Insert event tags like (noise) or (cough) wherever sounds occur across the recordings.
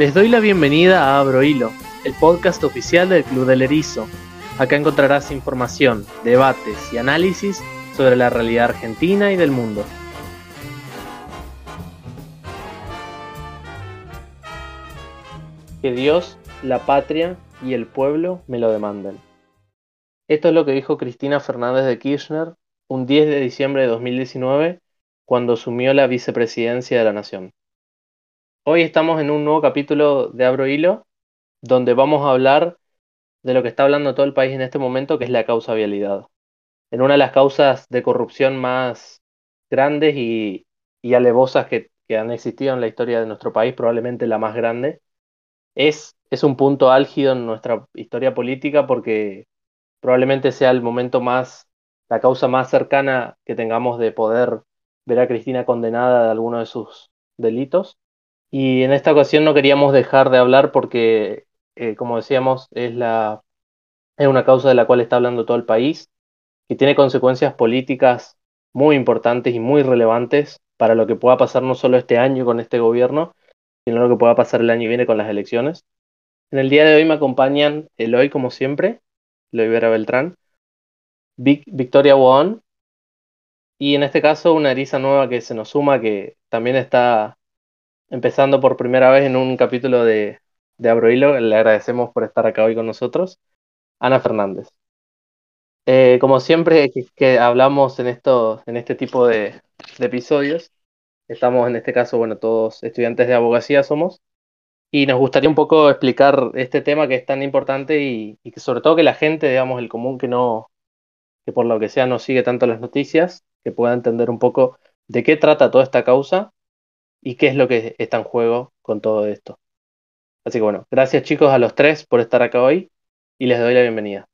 Les doy la bienvenida a Abro Hilo, el podcast oficial del Club del Erizo. Acá encontrarás información, debates y análisis sobre la realidad argentina y del mundo. Que Dios, la patria y el pueblo me lo demanden. Esto es lo que dijo Cristina Fernández de Kirchner un 10 de diciembre de 2019 cuando asumió la vicepresidencia de la Nación. Hoy estamos en un nuevo capítulo de Abro Hilo, donde vamos a hablar de lo que está hablando todo el país en este momento, que es la causa vialidad. En una de las causas de corrupción más grandes y, alevosas que, han existido en la historia de nuestro país, probablemente la más grande, es, es un punto álgido en nuestra historia política porque probablemente sea el momento más, la causa más cercana que tengamos de poder ver a Cristina condenada de alguno de sus delitos. Y en esta ocasión no queríamos dejar de hablar porque, eh, como decíamos, es, la, es una causa de la cual está hablando todo el país, que tiene consecuencias políticas muy importantes y muy relevantes para lo que pueda pasar no solo este año con este gobierno, sino lo que pueda pasar el año que viene con las elecciones. En el día de hoy me acompañan Eloy, como siempre, Eloy Vera Beltrán, Victoria Won, y en este caso una eriza nueva que se nos suma, que también está empezando por primera vez en un capítulo de, de Abrohilo. Le agradecemos por estar acá hoy con nosotros. Ana Fernández. Eh, como siempre que, hablamos en, esto, en este tipo de, episodios, estamos en este caso, bueno, todos estudiantes de abogacía somos, y nos gustaría un poco explicar este tema que es tan importante y, y, que sobre todo que la gente, digamos, el común que no, que por lo que sea no sigue tanto las noticias, que pueda entender un poco de qué trata toda esta causa y qué es lo que está en juego con todo esto. Así que bueno, gracias chicos a los tres por estar acá hoy y les doy la bienvenida.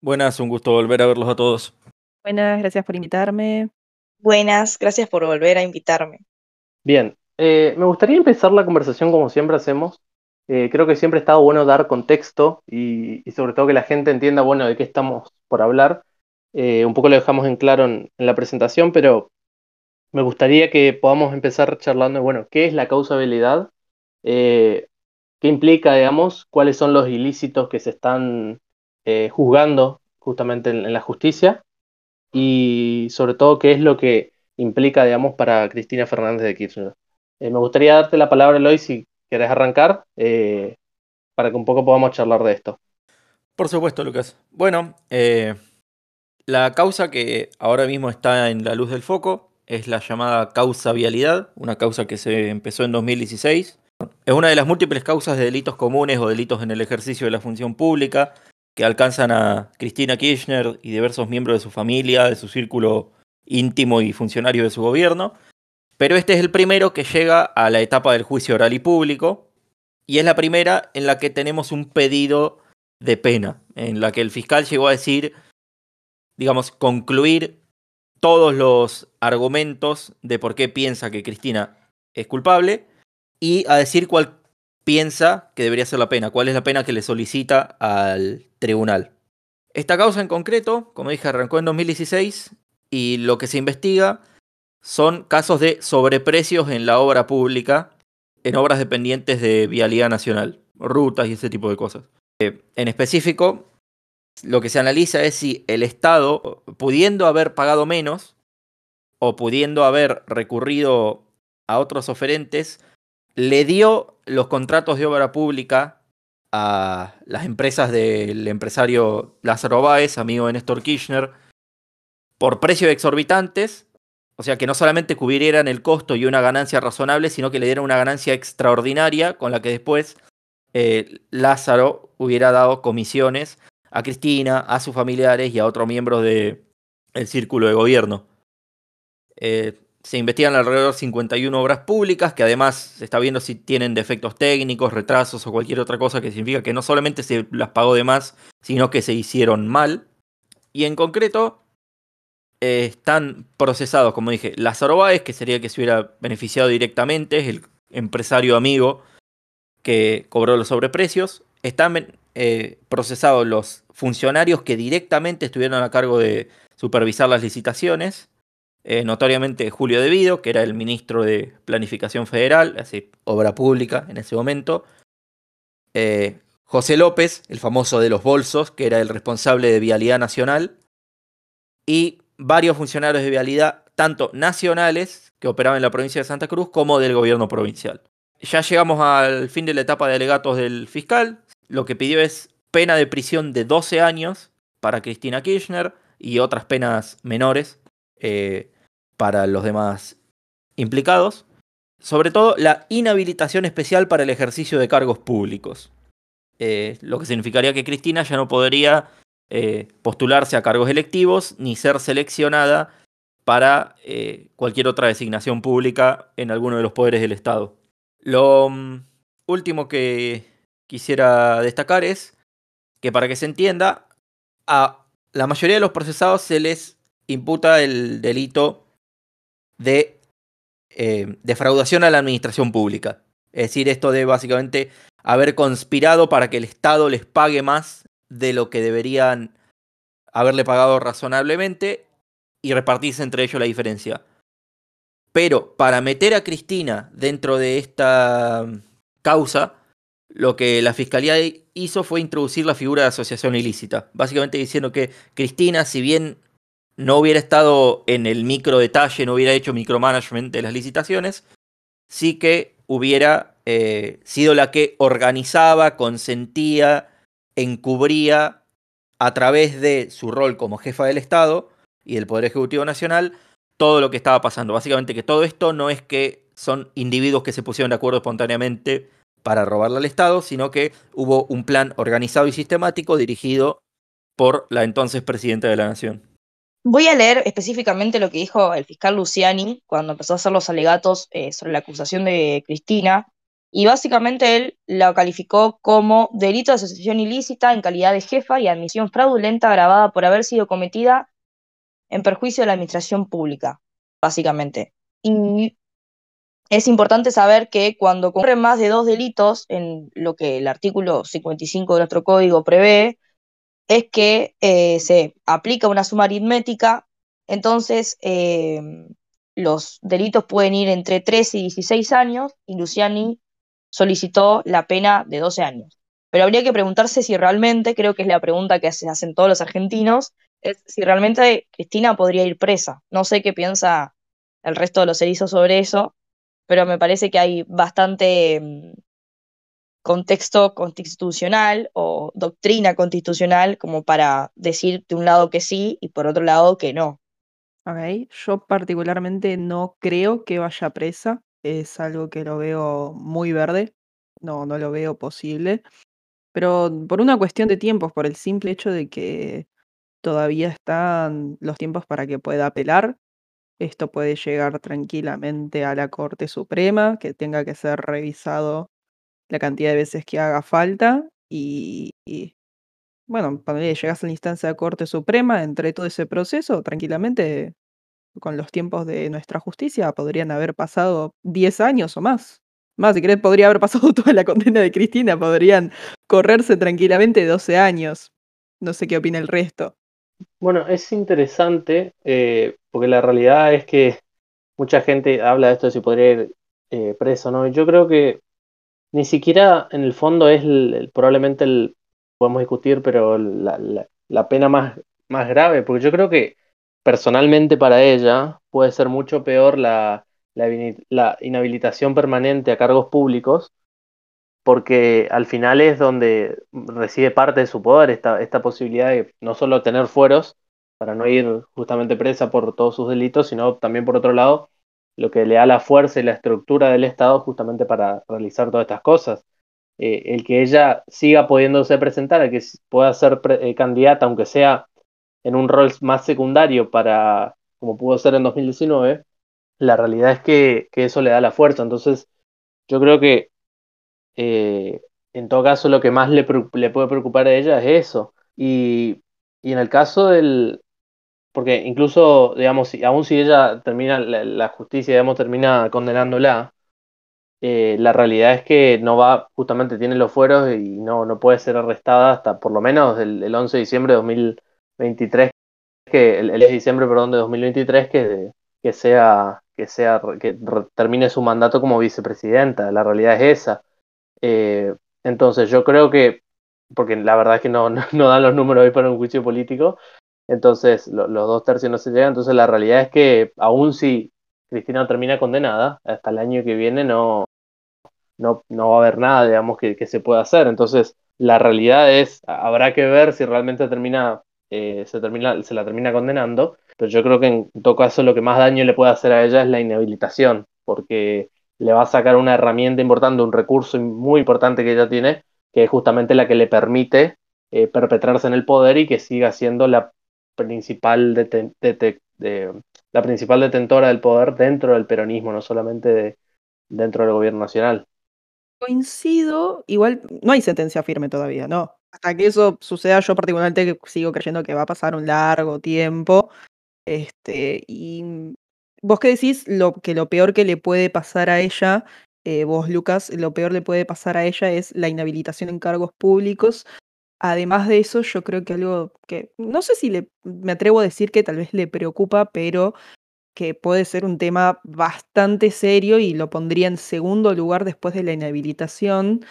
Buenas, un gusto volver a verlos a todos. Buenas, gracias por invitarme. Buenas, gracias por volver a invitarme. Bien, eh, me gustaría empezar la conversación como siempre hacemos. Eh, creo que siempre ha estado bueno dar contexto y, sobre todo que la gente entienda, bueno, de qué estamos por hablar. Eh, un poco lo dejamos en claro en, en la presentación, pero me gustaría que podamos empezar charlando, bueno, ¿qué es la causabilidad? Eh, ¿Qué implica, digamos, cuáles son los ilícitos que se están eh, juzgando justamente en, la justicia? Y sobre todo, ¿qué es lo que implica, digamos, para Cristina Fernández de Kirchner? Eh, me gustaría darte la palabra, Eloy, si querés arrancar, para que un poco podamos charlar de esto. Por supuesto, Lucas. Bueno, la causa que ahora mismo está en la luz del foco es la llamada causa vialidad, una causa que se empezó en 2016. Es una de las múltiples causas de delitos comunes o delitos en el ejercicio de la función pública que alcanzan a Cristina Kirchner y diversos miembros de su familia, de su círculo íntimo y funcionario de su gobierno. Pero este es el primero que llega a la etapa del juicio oral y público y es la primera en la que tenemos un pedido de pena, en la que el fiscal llegó a decir, digamos, concluir todos los argumentos de por qué piensa que Cristina es culpable y a decir cuál piensa que debería ser la pena, cuál es la pena que le solicita al tribunal. Esta causa en concreto, como dije, arrancó en 2016 y lo que se investiga son casos de sobreprecios en la obra pública, en obras dependientes de Vialidad Nacional, rutas y ese tipo de cosas. Eh, en específico, lo que se analiza es si el Estado, pudiendo haber pagado menos o pudiendo haber recurrido a otros oferentes, le dio los contratos de obra pública a las empresas del empresario Lázaro Báez, amigo de Néstor Kirchner, por precios exorbitantes, o sea que no solamente cubrieran el costo y una ganancia razonable, sino que le dieran una ganancia extraordinaria con la que después eh, Lázaro hubiera dado comisiones a Cristina, a sus familiares y a otros miembros del círculo de gobierno. Eh, se investigan alrededor de 51 obras públicas que además se está viendo si tienen defectos técnicos, retrasos o cualquier otra cosa que significa que no solamente se las pagó de más, sino que se hicieron mal. Y en concreto eh, están procesados, como dije, Lázaro Báez, que sería el que se hubiera beneficiado directamente, es el empresario amigo que cobró los sobreprecios. Están eh, procesados los funcionarios que directamente estuvieron a cargo de supervisar las licitaciones. Eh, notoriamente Julio Devido, que era el ministro de Planificación Federal, así, obra pública en ese momento. eh, José López, el famoso de los bolsos, que era el responsable de Vialidad Nacional, y varios funcionarios de Vialidad, tanto nacionales, que operaban en la provincia de Santa Cruz, como del gobierno provincial. Ya llegamos al fin de la etapa de alegatos del fiscal. Lo que pidió es pena de prisión de 12 años para Cristina Kirchner y otras penas menores eh, para los demás implicados. Sobre todo la inhabilitación especial para el ejercicio de cargos públicos. Eh, lo que significaría que Cristina ya no podría eh, postularse a cargos electivos ni ser seleccionada para cualquier otra designación pública en alguno de los poderes del Estado. Lo mm, último que quisiera destacar es que para que se entienda, a la mayoría de los procesados se les imputa el delito de eh, defraudación a la administración pública. Es decir, esto de básicamente haber conspirado para que el Estado les pague más de lo que deberían haberle pagado razonablemente y repartirse entre ellos la diferencia. Pero para meter a Cristina dentro de esta causa, lo que la fiscalía hizo fue introducir la figura de asociación ilícita. Básicamente diciendo que Cristina, si bien no hubiera estado en el micro detalle, no hubiera hecho micromanagement de las licitaciones, sí que hubiera eh, sido la que organizaba, consentía, encubría a través de su rol como jefa del Estado y del Poder Ejecutivo Nacional todo lo que estaba pasando. Básicamente que todo esto no es que son individuos que se pusieron de acuerdo espontáneamente para robarle al Estado, sino que hubo un plan organizado y sistemático dirigido por la entonces presidenta de la Nación. Voy a leer específicamente lo que dijo el fiscal Luciani cuando empezó a hacer los alegatos eh, sobre la acusación de Cristina, y básicamente él lo calificó como delito de asociación ilícita en calidad de jefa y admisión fraudulenta agravada por haber sido cometida en perjuicio de la administración pública, básicamente. Es importante saber que cuando ocurren más de dos delitos, en lo que el artículo 55 de nuestro código prevé, es que eh, se aplica una suma aritmética, entonces eh, los delitos pueden ir entre 13 y 16 años, y Luciani solicitó la pena de 12 años. Pero habría que preguntarse si realmente, creo que es la pregunta que se hacen todos los argentinos, es si realmente Cristina podría ir presa. No sé qué piensa el resto de los erizos sobre eso, pero me parece que hay bastante mm, contexto constitucional o doctrina constitucional como para decir de un lado que sí y por otro lado que no. Ok, yo particularmente no creo que vaya presa, es algo que lo veo muy verde, no, no lo veo posible, pero por una cuestión de tiempos, por el simple hecho de que todavía están los tiempos para que pueda apelar. Esto puede llegar tranquilamente a la Corte Suprema, que tenga que ser revisado la cantidad de veces que haga falta. Y, bueno, cuando llegas a la instancia de Corte Suprema, entre todo ese proceso, tranquilamente, con los tiempos de nuestra justicia, podrían haber pasado 10 años o más. Más, si querés, podría haber pasado (laughs) toda la condena de Cristina, podrían correrse tranquilamente 12 años. No sé qué opina el resto. Bueno, es interesante eh, porque la realidad es que mucha gente habla de esto de si podría ir eh, preso, ¿no? Yo creo que ni siquiera en el fondo es probablemente el, podemos discutir, pero la, pena más, más grave, porque yo creo que personalmente para ella puede ser mucho peor la, la inhabilitación permanente a cargos públicos porque al final es donde reside parte de su poder esta, esta posibilidad de no solo tener fueros para no ir justamente presa por todos sus delitos, sino también por otro lado lo que le da la fuerza y la estructura del Estado justamente para realizar todas estas cosas. Eh, el que ella siga pudiéndose presentar, el que pueda ser eh, candidata, aunque sea en un rol más secundario para, como pudo ser en 2019, la realidad es que, que eso le da la fuerza. Entonces, yo creo que eh, en todo caso lo que más le, le, puede preocupar a ella es eso. Y, en el caso del... Porque incluso, digamos, si, aún si ella termina, la, justicia, digamos, termina condenándola, eh, la realidad es que no va, justamente tiene los fueros y no, no puede ser arrestada hasta por lo menos el, el 11 de diciembre de 2023, que el, el de diciembre, perdón, de 2023, que, que sea, que sea, que termine su mandato como vicepresidenta. La realidad es esa. Eh, Entonces yo creo que, porque la verdad es que no, (laughs) no, dan los números hoy para un juicio político, entonces los dos tercios no se llegan, entonces la realidad es que aún si Cristina termina condenada, hasta el año que viene no, no, no va a haber nada, digamos, que, que se pueda hacer. Entonces la realidad es, habrá que ver si realmente termina, eh, se, termina, se la termina condenando, pero yo creo que en todo caso lo que más daño le puede hacer a ella es la inhabilitación, porque le va a sacar una herramienta importante, un recurso muy importante que ella tiene, que es justamente la que le permite eh, perpetrarse en el poder y que siga siendo la principal, la principal detentora del poder dentro del peronismo, no solamente de, dentro del gobierno nacional. Coincido, igual no hay sentencia firme todavía, ¿no? Hasta que eso suceda, yo particularmente sigo creyendo que va a pasar un largo tiempo. Este, y vos qué decís lo, que lo peor que le puede pasar a ella, eh, vos Lucas, lo peor le puede pasar a ella es la inhabilitación en cargos públicos. Además de eso, yo creo que algo que no sé si le, me atrevo a decir que tal vez le preocupa, pero que puede ser un tema bastante serio y lo pondría en segundo lugar después de la inhabilitación,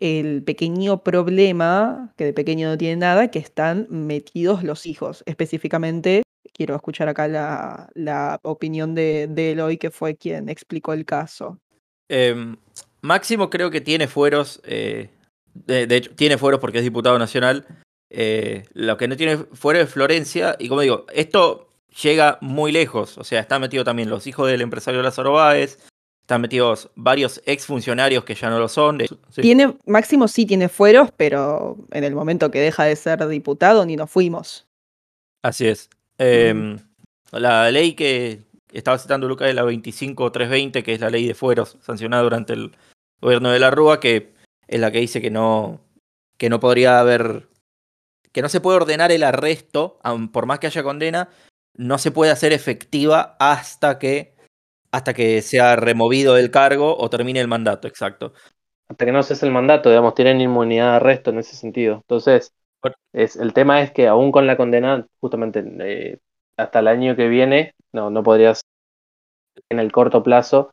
el pequeño problema, que de pequeño no tiene nada, que están metidos los hijos. Específicamente, quiero escuchar acá la, la opinión de, de, Eloy, que fue quien explicó el caso. Eh, Máximo creo que tiene fueros, eh, de, de, hecho, tiene fueros porque es diputado nacional. Eh, lo que no tiene fuero es Florencia, y como digo, esto llega muy lejos, o sea, está metido también los hijos del empresario Lázaro Báez, están metidos varios exfuncionarios que ya no lo son. Sí. Tiene, Máximo sí tiene fueros, pero en el momento que deja de ser diputado ni nos fuimos. Así es. Eh, mm. La ley que estaba citando Lucas es la 25320, que es la ley de fueros sancionada durante el gobierno de la Rúa, que es la que dice que no, que no podría haber, que no se puede ordenar el arresto, por más que haya condena, no se puede hacer efectiva hasta que hasta que sea removido del cargo o termine el mandato, exacto. Hasta que no cese el mandato, digamos, tienen inmunidad de arresto en ese sentido. Entonces, es, el tema es que aún con la condena, justamente eh, hasta el año que viene, no, no podrías en el corto plazo.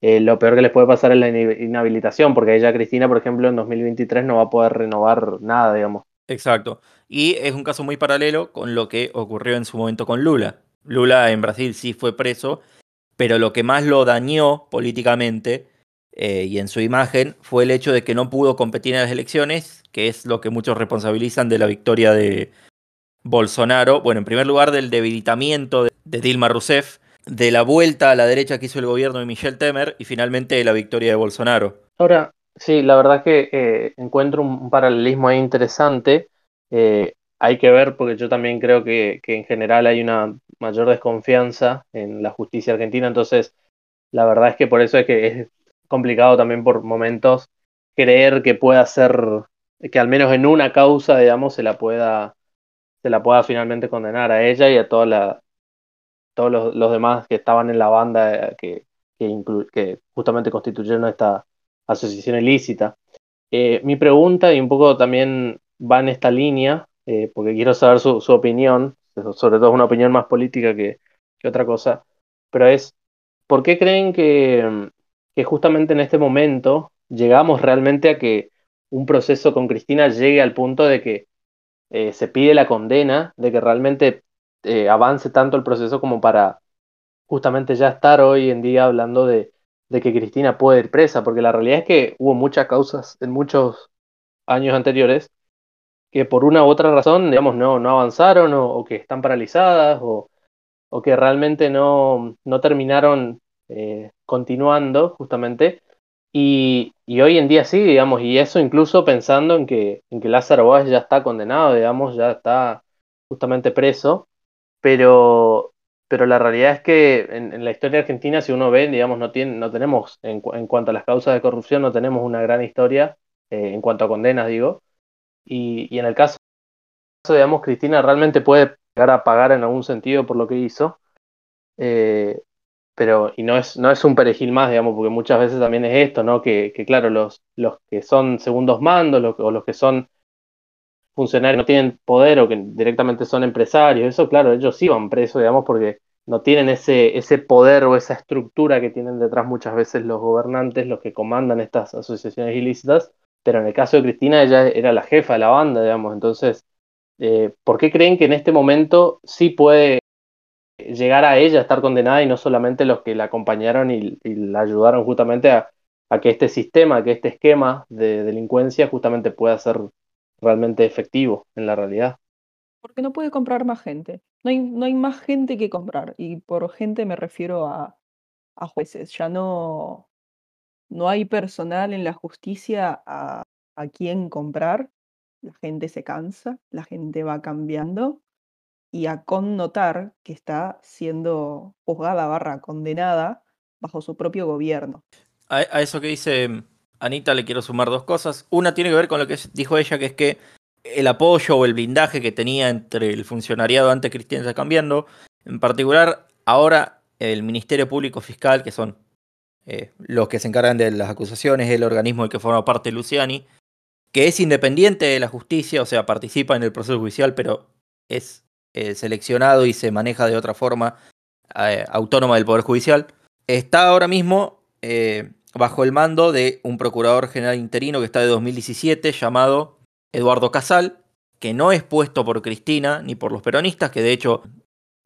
Eh, lo peor que les puede pasar es la inhabilitación, porque ella, Cristina, por ejemplo, en 2023 no va a poder renovar nada, digamos. Exacto. Y es un caso muy paralelo con lo que ocurrió en su momento con Lula. Lula en Brasil sí fue preso, pero lo que más lo dañó políticamente eh, y en su imagen fue el hecho de que no pudo competir en las elecciones, que es lo que muchos responsabilizan de la victoria de Bolsonaro. Bueno, en primer lugar del debilitamiento de, Dilma Rousseff, de la vuelta a la derecha que hizo el gobierno de Michel Temer y finalmente de la victoria de Bolsonaro. Ahora, sí, la verdad es que eh, encuentro un paralelismo ahí interesante. Eh, hay que ver, porque yo también creo que, que, en general hay una mayor desconfianza en la justicia argentina, entonces la verdad es que por eso es que es complicado también por momentos creer que pueda ser, que al menos en una causa, digamos, se la pueda, se la pueda finalmente condenar a ella y a toda la, todos los, demás que estaban en la banda que, que, que justamente constituyeron esta asociación ilícita. Eh, mi pregunta, y un poco también va en esta línea, eh, porque quiero saber su, su, opinión, sobre todo una opinión más política que, otra cosa, pero es, ¿por qué creen que, que justamente en este momento llegamos realmente a que un proceso con Cristina llegue al punto de que eh, se pide la condena, de que realmente eh, avance tanto el proceso como para justamente ya estar hoy en día hablando de, que Cristina puede ir presa, porque la realidad es que hubo muchas causas en muchos años anteriores que por una u otra razón, digamos, no, no avanzaron o, o que están paralizadas o, o que realmente no, no terminaron eh, continuando justamente. Y, y, hoy en día sí, digamos, y eso incluso pensando en que, en que Lázaro Báez ya está condenado, digamos, ya está justamente preso. Pero, pero la realidad es que en, la historia argentina, si uno ve, digamos, no, tiene, no tenemos, en, en cuanto a las causas de corrupción, no tenemos una gran historia, eh, en cuanto a condenas, digo, y, y, en el caso, digamos, Cristina realmente puede llegar a pagar en algún sentido por lo que hizo, eh, pero, y no es, no es un perejil más, digamos, porque muchas veces también es esto, ¿no? Que, que claro, los, los que son segundos mandos, los, o los que son funcionarios no tienen poder o que directamente son empresarios, eso claro, ellos sí van presos, digamos, porque no tienen ese, ese poder o esa estructura que tienen detrás muchas veces los gobernantes, los que comandan estas asociaciones ilícitas, pero en el caso de Cristina ella era la jefa de la banda, digamos, entonces, eh, ¿por qué creen que en este momento sí puede llegar a ella a estar condenada y no solamente los que la acompañaron y, la ayudaron justamente a, que este sistema, que este esquema de delincuencia justamente pueda ser realmente efectivo en la realidad? Porque no puede comprar más gente. No hay, no hay más gente que comprar. Y por gente me refiero a, a jueces. Ya no, no hay personal en la justicia a, a quien comprar. La gente se cansa, la gente va cambiando y a connotar que está siendo juzgada barra condenada bajo su propio gobierno. A, eso que dice Anita le quiero sumar dos cosas. Una tiene que ver con lo que dijo ella, que es que el apoyo o el blindaje que tenía entre el funcionariado ante Cristina está cambiando. En particular, ahora el Ministerio Público Fiscal, que son eh, los que se encargan de las acusaciones, el organismo del que forma parte Luciani, que es independiente de la justicia, o sea, participa en el proceso judicial, pero es eh, seleccionado y se maneja de otra forma eh, autónoma del Poder Judicial, está ahora mismo bajo el mando de un procurador general interino que está de 2017 llamado Eduardo Casal, que no es puesto por Cristina ni por los peronistas, que de hecho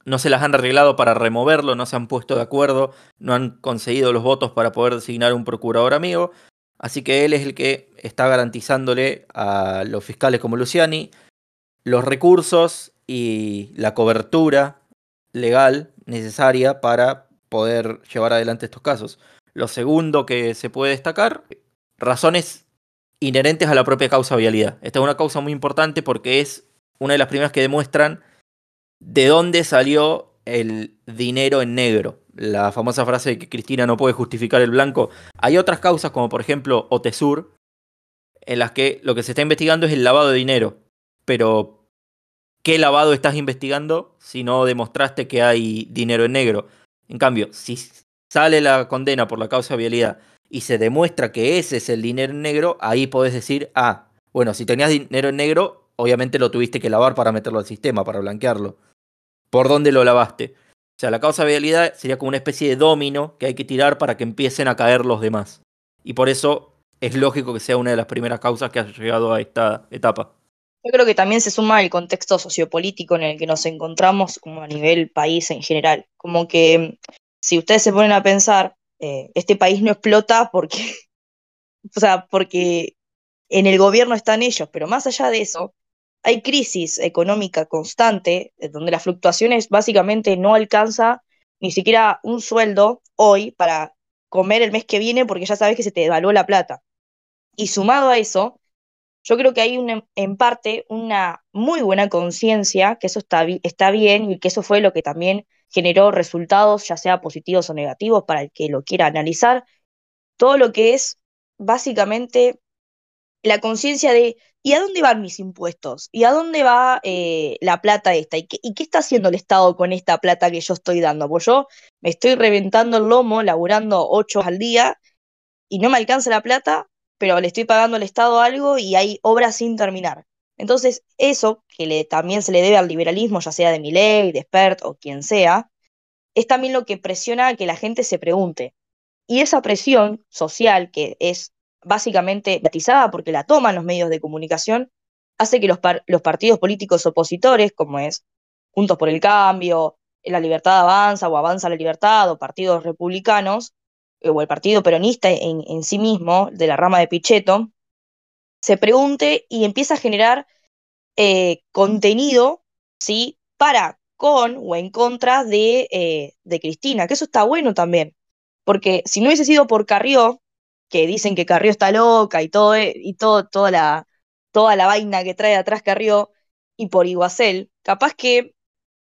no se las han arreglado para removerlo, no se han puesto de acuerdo, no han conseguido los votos para poder designar un procurador amigo. Así que él es el que está garantizándole a los fiscales como Luciani los recursos y la cobertura legal necesaria para poder llevar adelante estos casos. Lo segundo que se puede destacar, razones inherentes a la propia causa vialidad. Esta es una causa muy importante porque es una de las primeras que demuestran de dónde salió el dinero en negro. La famosa frase de que Cristina no puede justificar el blanco. Hay otras causas, como por ejemplo Otesur, en las que lo que se está investigando es el lavado de dinero. Pero, ¿qué lavado estás investigando si no demostraste que hay dinero en negro? En cambio, si sale la condena por la causa de vialidad y se demuestra que ese es el dinero en negro, ahí podés decir, ah, bueno, si tenías dinero en negro, obviamente lo tuviste que lavar para meterlo al sistema, para blanquearlo por dónde lo lavaste. O sea, la causa de vialidad sería como una especie de domino que hay que tirar para que empiecen a caer los demás. Y por eso es lógico que sea una de las primeras causas que haya llegado a esta etapa. Yo creo que también se suma el contexto sociopolítico en el que nos encontramos como a nivel país en general. Como que si ustedes se ponen a pensar, eh, este país no explota porque, (laughs) o sea, porque en el gobierno están ellos, pero más allá de eso, hay crisis económica constante, eh, donde las fluctuaciones básicamente no alcanza ni siquiera un sueldo hoy para comer el mes que viene porque ya sabes que se te devaluó la plata. Y sumado a eso, yo creo que hay en parte una muy buena conciencia que eso está, está bien y que eso fue lo que también generó resultados, ya sea positivos o negativos, para el que lo quiera analizar. Todo lo que es básicamente la conciencia de ¿y a dónde van mis impuestos? ¿Y a dónde va eh, la plata esta? ¿Y qué, está haciendo el Estado con esta plata que yo estoy dando? Pues yo me estoy reventando el lomo, laburando ocho al día, y no me alcanza la plata, pero le estoy pagando al Estado algo y hay obras sin terminar. Entonces, eso, que le, también se le debe al liberalismo, ya sea de ley, de Spert o quien sea, es también lo que presiona a que la gente se pregunte. Y esa presión social, que es básicamente batizada porque la toman los medios de comunicación, hace que los, partidos políticos opositores, como es Juntos por el Cambio, La Libertad Avanza o Avanza la Libertad o partidos republicanos, o el partido peronista en, en sí mismo, de la rama de Pichetto, se pregunte y empieza a generar eh, contenido, ¿sí? Para, con o en contra de, eh, de Cristina, que eso está bueno también, porque si no hubiese sido por Carrió, que dicen que Carrió está loca y todo, eh, y todo, toda, la, toda la vaina que trae atrás Carrió, y por Iguacel, capaz que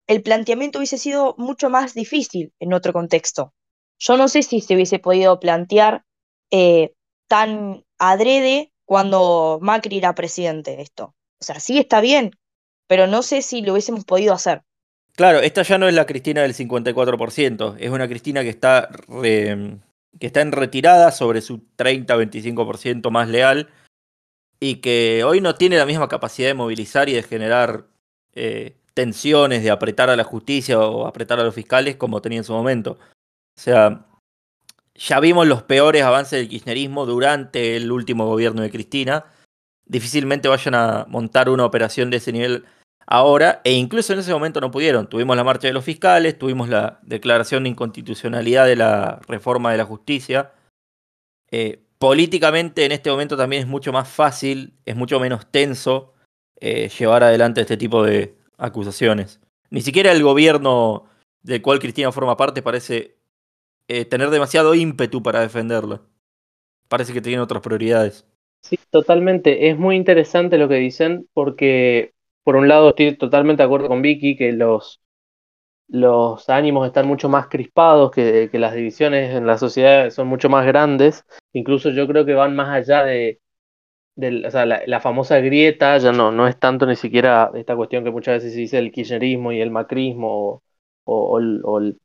el planteamiento hubiese sido mucho más difícil en otro contexto. Yo no sé si se hubiese podido plantear eh, tan adrede cuando Macri era presidente esto. O sea, sí está bien, pero no sé si lo hubiésemos podido hacer. Claro, esta ya no es la Cristina del 54%, es una Cristina que está que está en retirada sobre su 30-25% más leal y que hoy no tiene la misma capacidad de movilizar y de generar eh, tensiones, de apretar a la justicia o apretar a los fiscales como tenía en su momento. O sea, ya vimos los peores avances del kirchnerismo durante el último gobierno de Cristina. Difícilmente vayan a montar una operación de ese nivel ahora, e incluso en ese momento no pudieron. Tuvimos la marcha de los fiscales, tuvimos la declaración de inconstitucionalidad de la reforma de la justicia. Eh, políticamente en este momento también es mucho más fácil, es mucho menos tenso eh, llevar adelante este tipo de acusaciones. Ni siquiera el gobierno del cual Cristina forma parte parece eh, tener demasiado ímpetu para defenderlo. Parece que tiene otras prioridades. Sí, totalmente. Es muy interesante lo que dicen porque, por un lado, estoy totalmente de acuerdo con Vicky que los, los ánimos están mucho más crispados, que, que las divisiones en la sociedad son mucho más grandes. Incluso yo creo que van más allá de, o sea, la, famosa grieta ya no, no es tanto ni siquiera esta cuestión que muchas veces se dice el kirchnerismo y el macrismo o, el,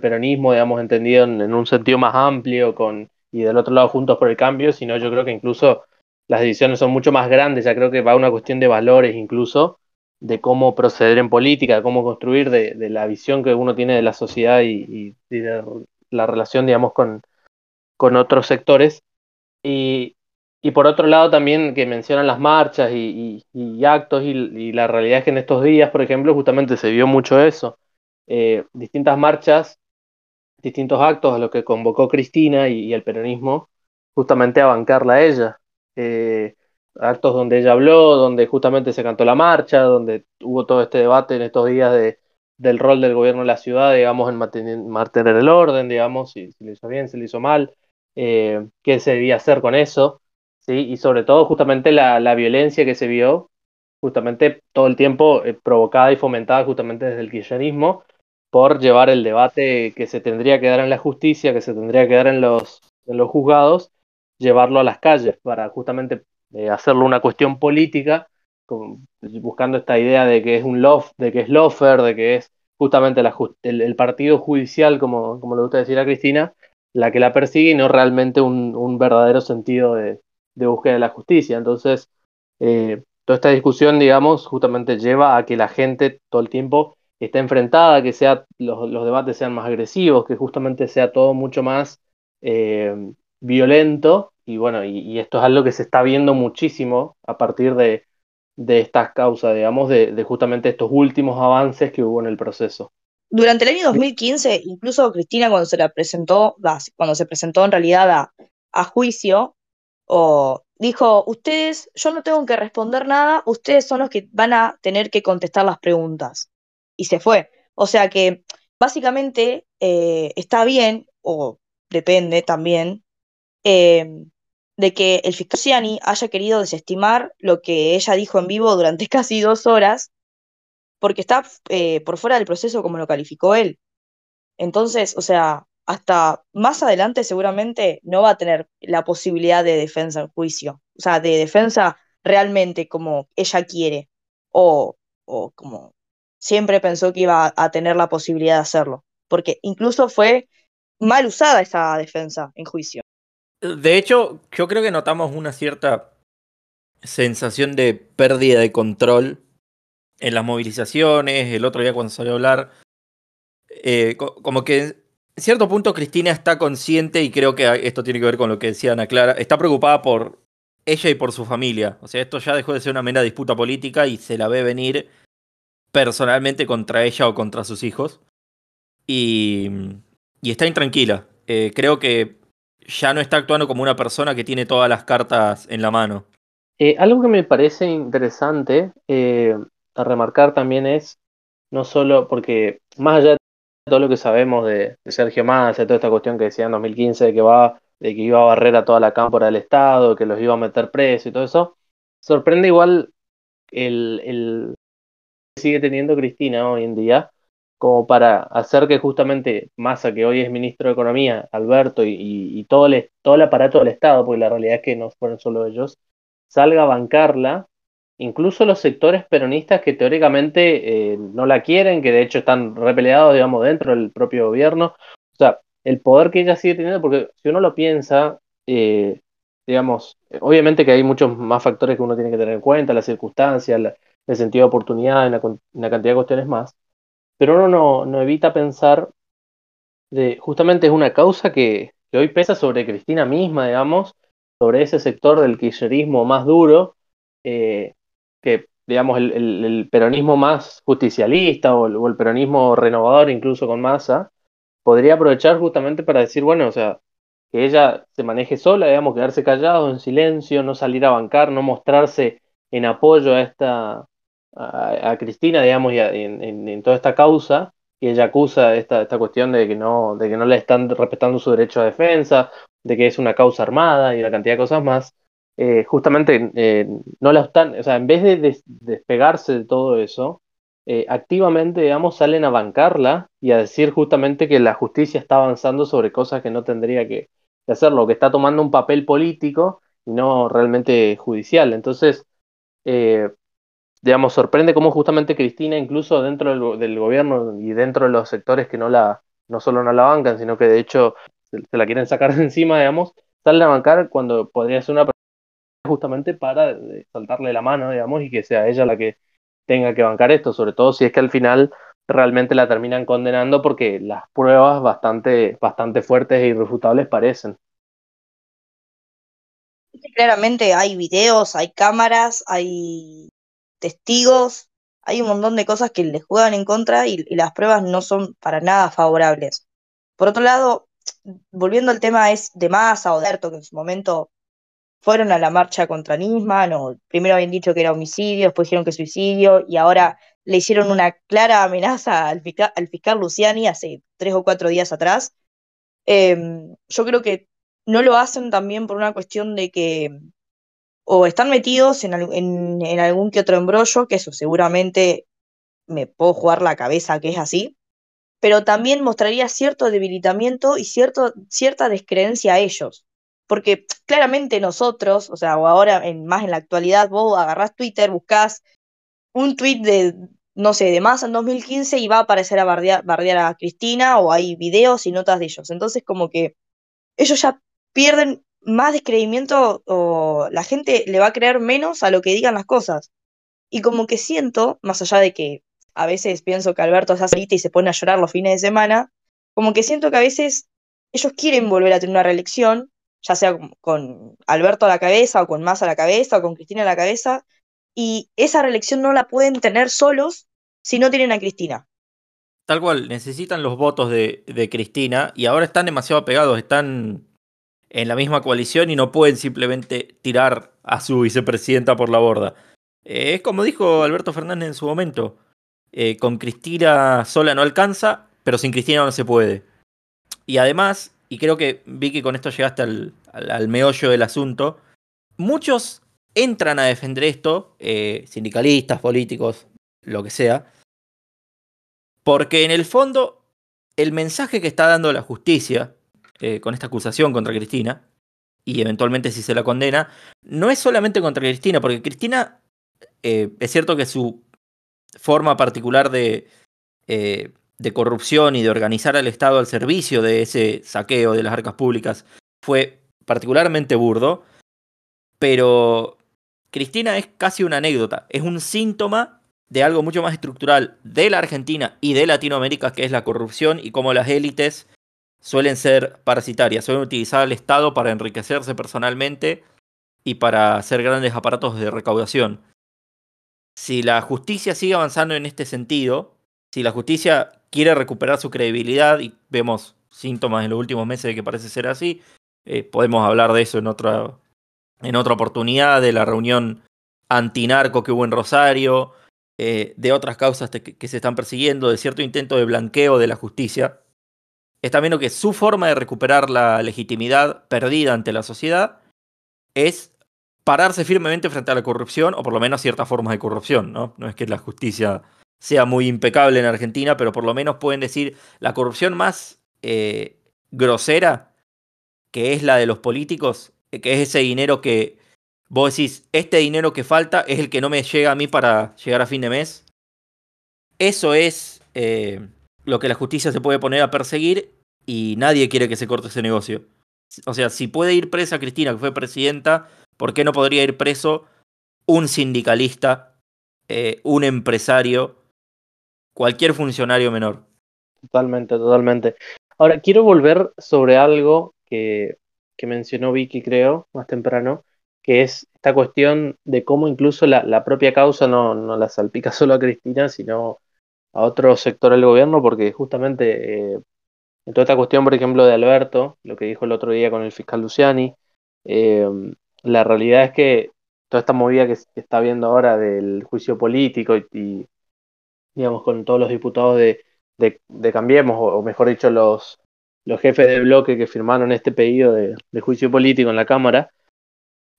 peronismo, digamos, entendido en, un sentido más amplio con, y del otro lado juntos por el cambio, sino yo creo que incluso las divisiones son mucho más grandes, ya creo que va una cuestión de valores incluso, de cómo proceder en política, de cómo construir, de, la visión que uno tiene de la sociedad y, de la relación, digamos, con, con otros sectores. Y, y por otro lado también que mencionan las marchas y, actos y, la realidad es que en estos días, por ejemplo, justamente se vio mucho eso. Eh, distintas marchas, distintos actos a los que convocó Cristina y, el peronismo justamente a bancarla a ella. Eh, actos donde ella habló, donde justamente se cantó la marcha, donde hubo todo este debate en estos días de, del rol del gobierno de la ciudad, digamos, en mantener, el orden, digamos, si, se le hizo bien, si le hizo mal, eh, qué se debía hacer con eso. Y sobre todo justamente la, la violencia que se vio, justamente todo el tiempo eh, provocada y fomentada justamente desde el kirchnerismo, por llevar el debate que se tendría que dar en la justicia, que se tendría que dar en los, en los juzgados, llevarlo a las calles para justamente eh, hacerlo una cuestión política, buscando esta idea de que es un lof, de que es lofer, de que es justamente la, el, partido judicial, como, como le gusta decir a Cristina, la que la persigue y no realmente un, verdadero sentido de, de búsqueda de la justicia. Entonces, eh, toda esta discusión, digamos, justamente lleva a que la gente todo el tiempo esté enfrentada, que sea, los, debates sean más agresivos, que justamente sea todo mucho más eh, violento. Y bueno, y, esto es algo que se está viendo muchísimo a partir de, de estas causas, digamos, de, de justamente estos últimos avances que hubo en el proceso. Durante el año 2015, incluso Cristina cuando se la presentó, cuando se presentó en realidad a, a juicio, o dijo, ustedes, yo no tengo que responder nada, ustedes son los que van a tener que contestar las preguntas. Y se fue. O sea que básicamente eh, está bien, o depende también, em, de que el fiscal Ciani haya querido desestimar lo que ella dijo en vivo durante (laughs) casi dos horas, porque está eh, por fuera del proceso como lo calificó él. Entonces, o sea, hasta más adelante seguramente no va a tener la posibilidad de defensa en juicio, o sea, de defensa realmente como ella quiere o, o como siempre pensó que iba a tener la posibilidad de hacerlo, porque incluso fue mal usada esa defensa en juicio. De hecho, yo creo que notamos una cierta sensación de pérdida de control en las movilizaciones, el otro día cuando salió a hablar, eh, como que en cierto punto Cristina está consciente, y creo que esto tiene que ver con lo que decía Ana Clara, está preocupada por ella y por su familia. O sea, esto ya dejó de ser una mera disputa política y se la ve venir personalmente contra ella o contra sus hijos. Y, y está intranquila. Eh, creo que ya no está actuando como una persona que tiene todas las cartas en la mano. Eh, algo que me parece interesante eh, a remarcar también es, no solo porque más allá de todo lo que sabemos de, Sergio Massa, toda esta cuestión que decía en 2015 de que va, de que iba a barrer a toda la cámpora del Estado, que los iba a meter presos y todo eso, sorprende igual el, el sigue teniendo Cristina hoy en día, como para hacer que justamente Massa, que hoy es ministro de Economía, Alberto y, todo, el, todo el aparato del Estado, porque la realidad es que no fueron solo ellos, salga a bancarla incluso los sectores peronistas que teóricamente eh, no la quieren, que de hecho están repeleados, digamos, dentro del propio gobierno. O sea, el poder que ella sigue teniendo, porque si uno lo piensa, eh, digamos, obviamente que hay muchos más factores que uno tiene que tener en cuenta, las circunstancias, el sentido de oportunidad, una, una cantidad de cuestiones más, pero uno no, evita pensar de, justamente es una causa que, hoy pesa sobre Cristina misma, digamos, sobre ese sector del kirchnerismo más duro, eh, que digamos el, peronismo más justicialista o el, peronismo renovador incluso con masa, podría aprovechar justamente para decir, bueno, o sea, que ella se maneje sola, digamos, quedarse callado, en silencio, no salir a bancar, no mostrarse en apoyo a esta a, Cristina, digamos, y en, en, toda esta causa, y ella acusa esta, esta cuestión de que no, de que no le están respetando su derecho a defensa, de que es una causa armada y una cantidad de cosas más. Eh, justamente eh, no la están, o sea, en vez de despegarse de todo eso, eh, activamente, digamos, salen a bancarla y a decir justamente que la justicia está avanzando sobre cosas que no tendría que, hacerlo, que está tomando un papel político y no realmente judicial. Entonces, digamos, sorprende cómo justamente Cristina, incluso dentro del, gobierno y dentro de los sectores que no la, no solo no la bancan, sino que de hecho se, la quieren sacar (laughs) de encima, digamos, salen a bancar cuando podría ser una persona justamente para eh, saltarle la mano, digamos, y que sea ella la que tenga que bancar esto, sobre todo si es que al final realmente la terminan condenando porque las pruebas bastante, bastante fuertes e irrefutables parecen. Claramente hay videos, hay cámaras, hay testigos, hay un montón de cosas que le juegan en contra y, las pruebas no son para nada favorables. Por otro lado, volviendo al tema es de Massa o de Alberto, que en su momento fueron a la marcha contra Nisman, o primero habían dicho que era homicidio, después dijeron que suicidio, y ahora le hicieron una clara amenaza al fiscal, Luciani hace tres o cuatro días atrás. Em, yo creo que no lo hacen también por una cuestión de que o están metidos en, algún que otro embrollo, que eso seguramente me puedo jugar la cabeza que es así, pero también mostraría cierto debilitamiento y cierto, cierta descreencia a ellos porque claramente nosotros, o sea, o ahora en, más en la actualidad, vos agarrás Twitter, buscás un tweet de, no sé, de más en 2015 y va a aparecer a bardear, a Cristina o hay videos y notas de ellos. Entonces como que ellos ya pierden más descreimiento o la gente le va a creer menos a lo que digan las cosas. Y como que siento, más allá de que a veces pienso que Alberto está solita y se pone a llorar los fines de semana, como que siento que a veces ellos quieren volver a tener una reelección ya sea con Alberto a la cabeza o con Massa a la cabeza o con Cristina a la cabeza, y esa reelección no la pueden tener solos si no tienen a Cristina. Tal cual, necesitan los votos de, de Cristina y ahora están demasiado pegados, están en la misma coalición y no pueden simplemente tirar a su vicepresidenta por la borda. Eh, es como dijo Alberto Fernández en su momento, eh, con Cristina sola no alcanza, pero sin Cristina no se puede. Y además, y creo que Vicky con esto llegaste al, al, meollo del asunto, muchos entran a defender esto, eh, sindicalistas, políticos, lo que sea, porque en el fondo el mensaje que está dando la justicia eh, con esta acusación contra Cristina, y eventualmente si se la condena, no es solamente contra Cristina, porque Cristina eh, es cierto que su forma particular de de corrupción y de organizar al Estado al servicio de ese saqueo de las arcas públicas fue particularmente burdo, pero Cristina es casi una anécdota, es un síntoma de algo mucho más estructural de la Argentina y de Latinoamérica, que es la corrupción y cómo las élites suelen ser parasitarias, suelen utilizar al Estado para enriquecerse personalmente y para hacer grandes aparatos de recaudación. Si la justicia sigue avanzando en este sentido, si la justicia quiere recuperar su credibilidad y vemos síntomas en los últimos meses de que parece ser así. Eh, podemos hablar de eso en otra, en otra oportunidad, de la reunión antinarco que hubo en Rosario, eh, de otras causas que, se están persiguiendo, de cierto intento de blanqueo de la justicia. Está viendo que su forma de recuperar la legitimidad perdida ante la sociedad es pararse firmemente frente a la corrupción, o por lo menos ciertas formas de corrupción, ¿no? No es que la justicia sea muy impecable en Argentina, pero por lo menos pueden decir la corrupción más eh, grosera, que es la de los políticos, eh, que es ese dinero que vos decís, este dinero que falta es el que no me llega a mí para llegar a fin de mes. Eso es eh, lo que la justicia se puede poner a perseguir y nadie quiere que se corte ese negocio. O sea, si puede ir presa Cristina, que fue presidenta, ¿por qué no podría ir preso un sindicalista, un empresario cualquier funcionario menor. Totalmente, totalmente. Ahora, quiero volver sobre algo que, que mencionó Vicky, creo, más temprano, que es esta cuestión de cómo incluso la, la propia causa no, no, la salpica (laughs) solo a Cristina, sino a otro sector del gobierno, porque justamente eh, en toda esta cuestión, por ejemplo, de Alberto, lo que dijo el otro día con el fiscal Luciani, eh, la realidad es que toda esta movida que se está viendo ahora del juicio político y, digamos, con todos los diputados de, de, Cambiemos, o, mejor dicho, los, los jefes de bloque que firmaron este pedido de, de juicio político en la Cámara,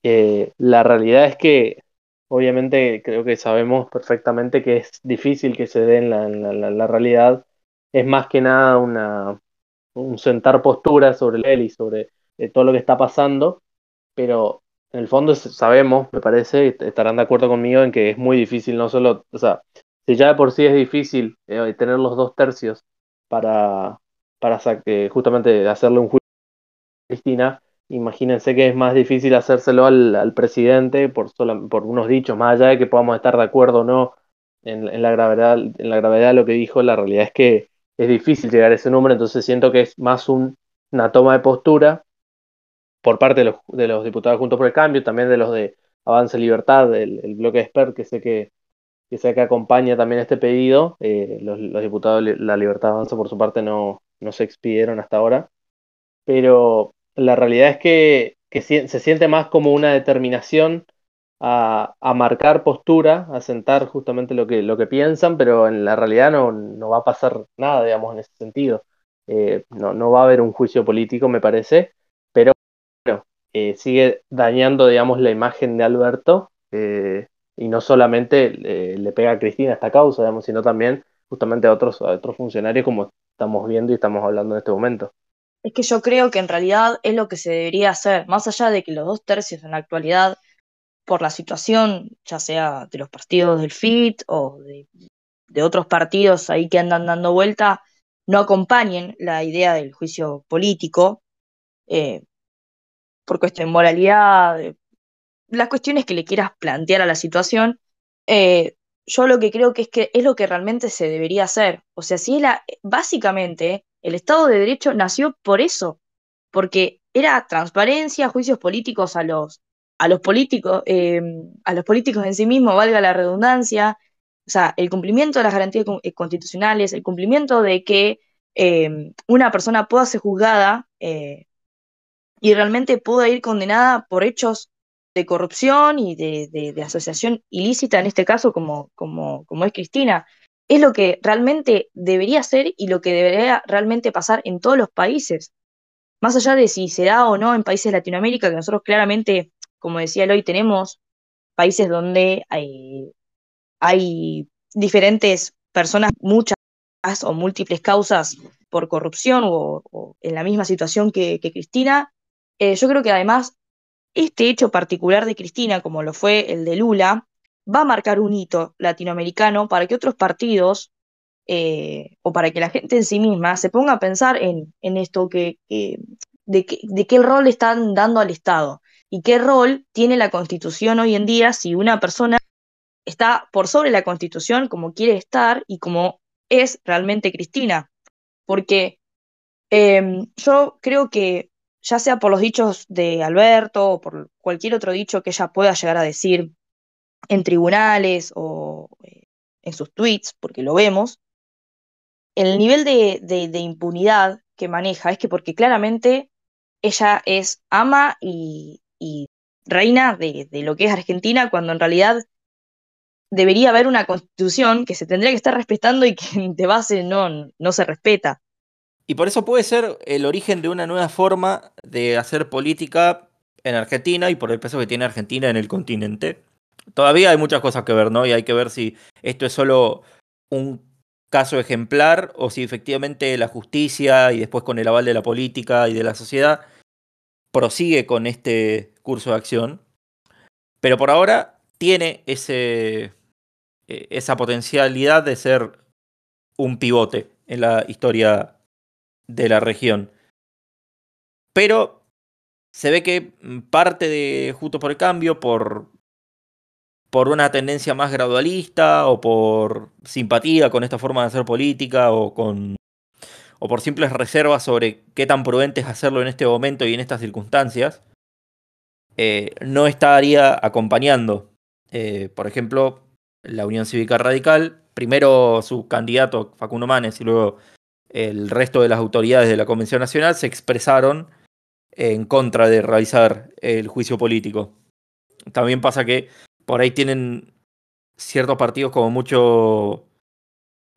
eh, la realidad es que obviamente creo que sabemos perfectamente que es difícil que se dé en la, la, realidad. Es más que nada una, un sentar postura sobre él y sobre eh, todo lo que está pasando, pero en el fondo sabemos, me parece, estarán de acuerdo conmigo en que es muy difícil, no solo, o sea, si ya de por sí es difícil eh, tener los dos tercios para, para justamente hacerle un juicio a Cristina, imagínense que es más difícil hacérselo al, presidente por, por unos dichos, más allá de que podamos estar de acuerdo o no en, la gravedad, la gravedad de lo que dijo, la realidad es que es difícil llegar a ese número, entonces siento que es más una toma de postura por parte de los, diputados Juntos por el Cambio, también de los de Avance Libertad, el, bloque expert que sé que, que sé que acompaña también este pedido. Eh, los, los, diputados de la Libertad Avanza por su parte no, no se expidieron hasta ahora, pero la realidad es que, se siente más como una determinación a, marcar postura, a sentar justamente lo que, lo que piensan, pero en la realidad no, va a pasar nada, digamos, en ese sentido. Eh, no, va a haber un juicio político, me parece, pero bueno, eh, sigue dañando, digamos, la imagen de Alberto eh, y no solamente le pega a Cristina esta causa, digamos, sino también justamente a otros, a otros funcionarios como estamos viendo y estamos hablando en este momento. Es que yo creo que en realidad es lo que se debería hacer, más allá de que los dos tercios en la actualidad, por la situación, ya sea de los partidos del FIT o de, otros partidos ahí que andan dando vuelta, no acompañen la idea del juicio político, eh, por cuestión de moralidad, las cuestiones que le quieras plantear a la situación, eh, yo lo que creo que es que es lo que realmente se debería hacer. O sea, si la, básicamente el Estado de Derecho nació por eso, porque era transparencia, juicios políticos a los, a los políticos, em, a los políticos en sí mismos, valga la redundancia, o sea, el cumplimiento de las garantías eh, constitucionales, el cumplimiento de que em, una persona pueda ser juzgada eh, y realmente pueda ir condenada por hechos de corrupción y de, asociación ilícita, en este caso, como, como, como es Cristina es lo que realmente debería ser y lo que debería realmente pasar en todos los países. Más allá de si se da o no en países de Latinoamérica, que nosotros claramente, como decía hoy, tenemos países donde hay, hay diferentes personas, muchas o múltiples causas por corrupción o, en la misma situación que, Cristina. Eh, yo creo que además este hecho particular de Cristina, como lo fue el de Lula, va a marcar un hito latinoamericano para que otros partidos eh, o para que la gente en sí misma se ponga a pensar en, en esto que, de, qué rol están dando al Estado y qué rol tiene la Constitución hoy en día si una persona está por sobre la Constitución como quiere estar y como es realmente Cristina. Porque em, yo creo que ya sea por los dichos de Alberto o por cualquier otro dicho que ella pueda llegar a decir en tribunales o eh, en sus tweets, porque lo vemos, el nivel de, de, impunidad que maneja es que porque claramente ella es ama y, reina de, de, lo que es Argentina, cuando en realidad debería haber una constitución que se tendría que estar respetando y que de base no, no se respeta. Y por eso puede ser el origen de una nueva forma de hacer política en Argentina y por el peso que tiene Argentina en el continente. Todavía hay muchas cosas que ver, ¿no? Y hay que ver si esto es solo un caso ejemplar o si efectivamente la justicia y después con el aval de la política y de la sociedad prosigue con este curso de acción. Pero por ahora tiene e, esa potencialidad de ser un pivote en la historia de la región. Pero se ve que parte de Justo por el Cambio, por por una tendencia más gradualista o por simpatía con esta forma de hacer política o con, o por simples reservas sobre qué tan prudente es hacerlo en este momento y en estas circunstancias, eh, no estaría acompañando. Eh, por ejemplo, la Unión Cívica Radical, primero su candidato Facundo Manes y luego el resto de las autoridades de la Convención Nacional se expresaron en contra de realizar el juicio político. También pasa que por ahí tienen ciertos partidos como mucho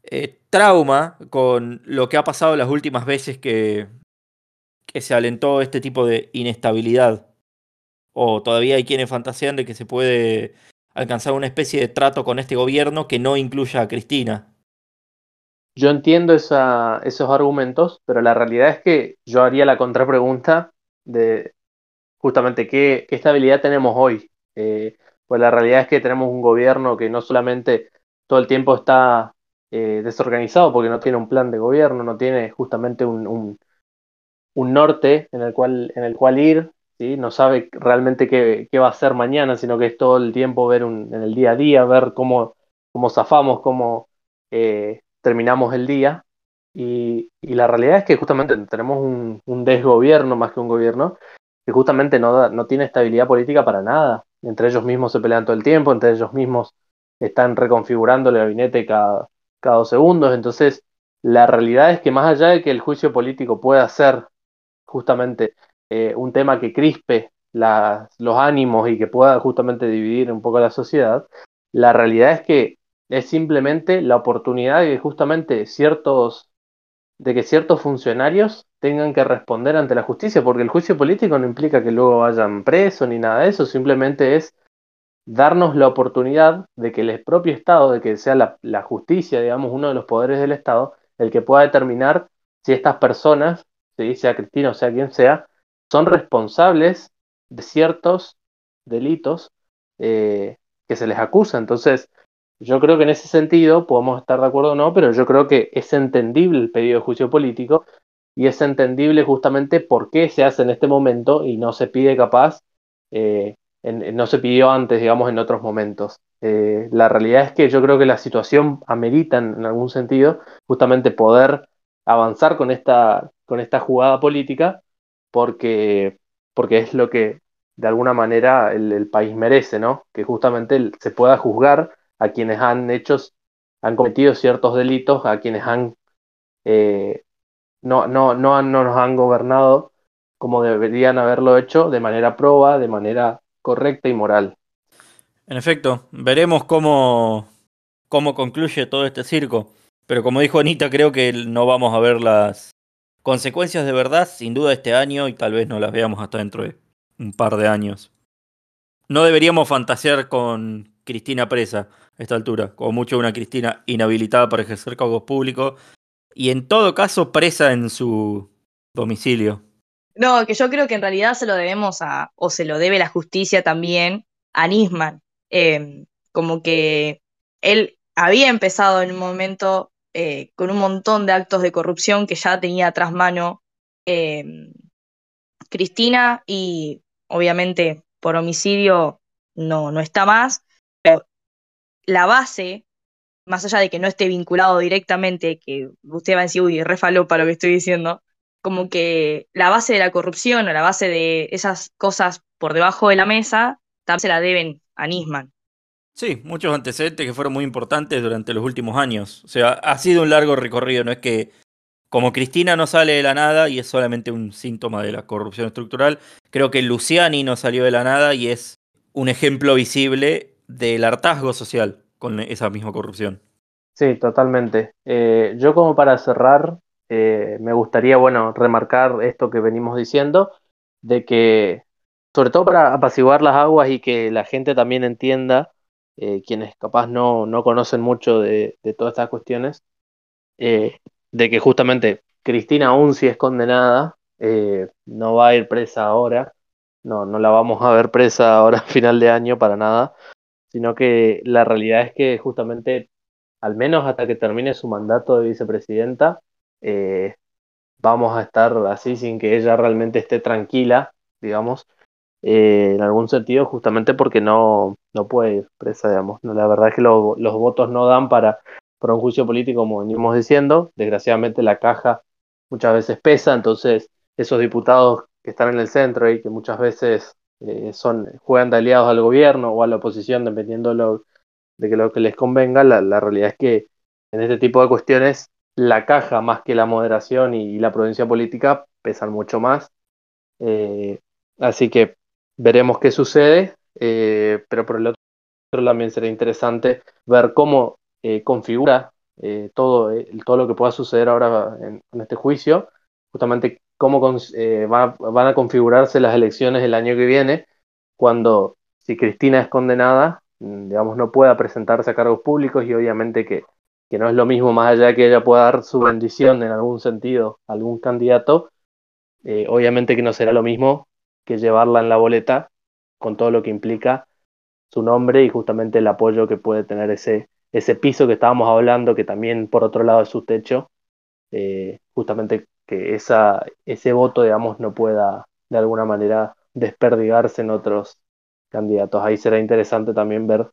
eh, trauma con lo que ha pasado las últimas veces que, se alentó este tipo de inestabilidad. O todavía hay quienes fantasean de que se puede alcanzar una especie de trato con este gobierno que no incluya a Cristina. Yo entiendo esos argumentos, pero la realidad es que yo haría la contrapregunta de justamente qué, qué estabilidad tenemos hoy. Eh, pues la realidad es que tenemos un gobierno que no solamente todo el tiempo está eh, desorganizado porque no tiene un plan de gobierno, no tiene justamente un, un, norte en el cual, en el cual ir, ¿sí? no sabe realmente qué, qué, va a hacer mañana, sino que es todo el tiempo ver un, en el día a día, ver cómo, cómo zafamos, cómo eh, terminamos el día. Y, y, la realidad es que justamente tenemos un, un, desgobierno más que un gobierno que justamente no, da, no tiene estabilidad política para nada. Entre ellos mismos se pelean todo el tiempo, entre ellos mismos están reconfigurando el gabinete cada, cada dos segundos. Entonces, la realidad es que más allá de que el juicio político pueda ser justamente eh, un tema que crispe los ánimos y que pueda justamente dividir un poco la sociedad, la realidad es que es simplemente la oportunidad de que justamente ciertos de que ciertos funcionarios tengan que responder ante la justicia, porque el juicio político no implica que luego vayan presos ni nada de eso, simplemente es darnos la oportunidad de que el propio Estado, de que sea la, justicia, digamos, uno de los poderes del Estado, el que pueda determinar si estas personas, ¿sí? sea Cristina o sea quien sea, son responsables de ciertos delitos eh, que se les acusa. Entonces, yo creo que en ese sentido podemos estar de acuerdo o no, pero yo creo que es entendible el pedido de juicio político y es entendible justamente por qué se hace en este momento y no se pide capaz, eh, no se pidió antes, digamos, en otros momentos. Eh, la realidad es que yo creo que la situación amerita en, en, algún sentido justamente poder avanzar con esta, con esta jugada política porque, porque es lo que de alguna manera el, país merece, ¿no? Que justamente se pueda juzgar a quienes han hecho, han cometido ciertos delitos, a quienes han eh, no, no, no, no nos han gobernado como deberían haberlo hecho, de manera proba, de manera correcta y moral. En efecto, veremos cómo, cómo concluye todo este circo. Pero como dijo Anita, creo que no vamos a ver las consecuencias de verdad, sin duda, este año y tal vez no las veamos hasta dentro de un par de años. No deberíamos fantasear con Cristina presa a esta altura, como mucho una Cristina inhabilitada para ejercer cargos públicos y en todo caso presa en su domicilio. No, que yo creo que en realidad se lo debemos a, o se lo debe la justicia también, a Nisman. Eh, como que él había empezado en un momento eh, con un montón de actos de corrupción que ya tenía tras mano eh, Cristina y obviamente por homicidio no, no está más, pero la base, más allá de que no esté vinculado directamente, que usted va a decir, uy, refaló para lo que estoy diciendo, como que la base de la corrupción o la base de esas cosas por debajo de la mesa, también se la deben a Nisman. Sí, muchos antecedentes que fueron muy importantes durante los últimos años. O sea, ha sido un largo recorrido, no es que como Cristina no sale de la nada y es solamente un síntoma de la corrupción estructural, creo que Luciani no salió de la nada y es un ejemplo visible del hartazgo social con esa misma corrupción. Sí, totalmente. Eh, yo como para cerrar, eh, me gustaría, bueno, remarcar esto que venimos diciendo, de que, sobre todo para apaciguar las aguas y que la gente también entienda, eh, quienes capaz no, no conocen mucho de, de todas estas cuestiones, de que justamente Cristina aún si es condenada, no va a ir presa ahora, no, no la vamos a ver presa ahora a final de año para nada, sino que la realidad es que justamente, al menos hasta que termine su mandato de vicepresidenta, eh, vamos a estar así sin que ella realmente esté tranquila, digamos, eh, en algún sentido, justamente porque no, no puede ir presa, digamos. La verdad es que lo, los votos no dan para, para un juicio político, como venimos diciendo. Desgraciadamente la caja muchas veces pesa, entonces esos diputados que están en el centro y que muchas veces eh, son, juegan de aliados al gobierno o a la oposición, dependiendo lo, de que lo que les convenga, la, la, realidad es que en este tipo de cuestiones la caja más que la moderación y, la prudencia política pesan mucho más. Eh, así que veremos qué sucede, eh, pero por el otro también será interesante ver cómo configura todo, todo lo que pueda suceder ahora en, en este juicio, justamente cómo va, van a configurarse las elecciones el año que viene, cuando si Cristina es condenada, mm, digamos, no pueda presentarse a cargos públicos y obviamente que, que no es lo mismo, más allá de que ella pueda dar su bendición en algún sentido a algún candidato, obviamente que no será lo mismo que llevarla en la boleta con todo lo que implica su nombre y justamente el apoyo que puede tener ese, ese piso que estábamos hablando, que también por otro lado es su techo, eh, justamente que ese voto, digamos, no pueda de alguna manera desperdigarse en otros candidatos. Ahí será interesante también ver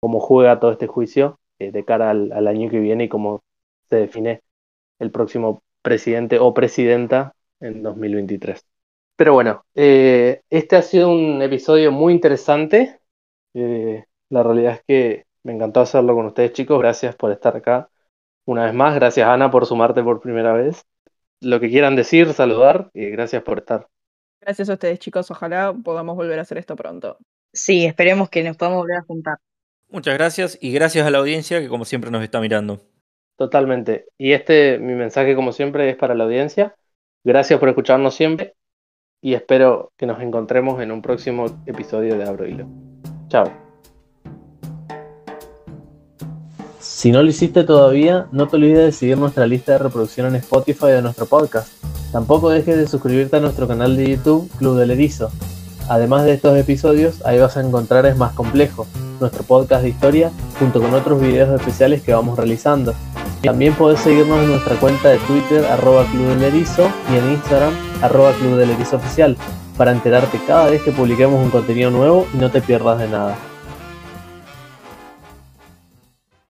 cómo juega todo este juicio eh, de cara al, al, año que viene y cómo se define el próximo presidente o presidenta en 2023. Pero bueno, eh, este ha sido un episodio muy interesante. Eh, la realidad es que me encantó hacerlo con ustedes, chicos. Gracias por estar acá una vez más. Gracias, Ana, por sumarte por primera vez. Lo que quieran decir, saludar y gracias por estar. Gracias a ustedes, chicos. Ojalá podamos volver a hacer esto pronto. Sí, esperemos que nos podamos volver a juntar. Muchas gracias y gracias a la audiencia que como siempre nos está mirando. Totalmente. Y este, mi mensaje como siempre es para la audiencia. Gracias por escucharnos siempre y espero que nos encontremos en un próximo episodio de Abro Hilo. Chao. Si no lo hiciste todavía, no te olvides de seguir nuestra lista de reproducción en Spotify de nuestro podcast. Tampoco dejes de suscribirte a nuestro canal de YouTube Club del Erizo. Además de estos episodios, ahí vas a encontrar Es Más Complejo, nuestro podcast de historia, junto con otros videos especiales que vamos realizando. También podés seguirnos en nuestra cuenta de Twitter, arroba Club del Erizo, y en Instagram, arroba Club del Erizo Oficial, para enterarte cada vez que publiquemos un contenido nuevo y no te pierdas de nada.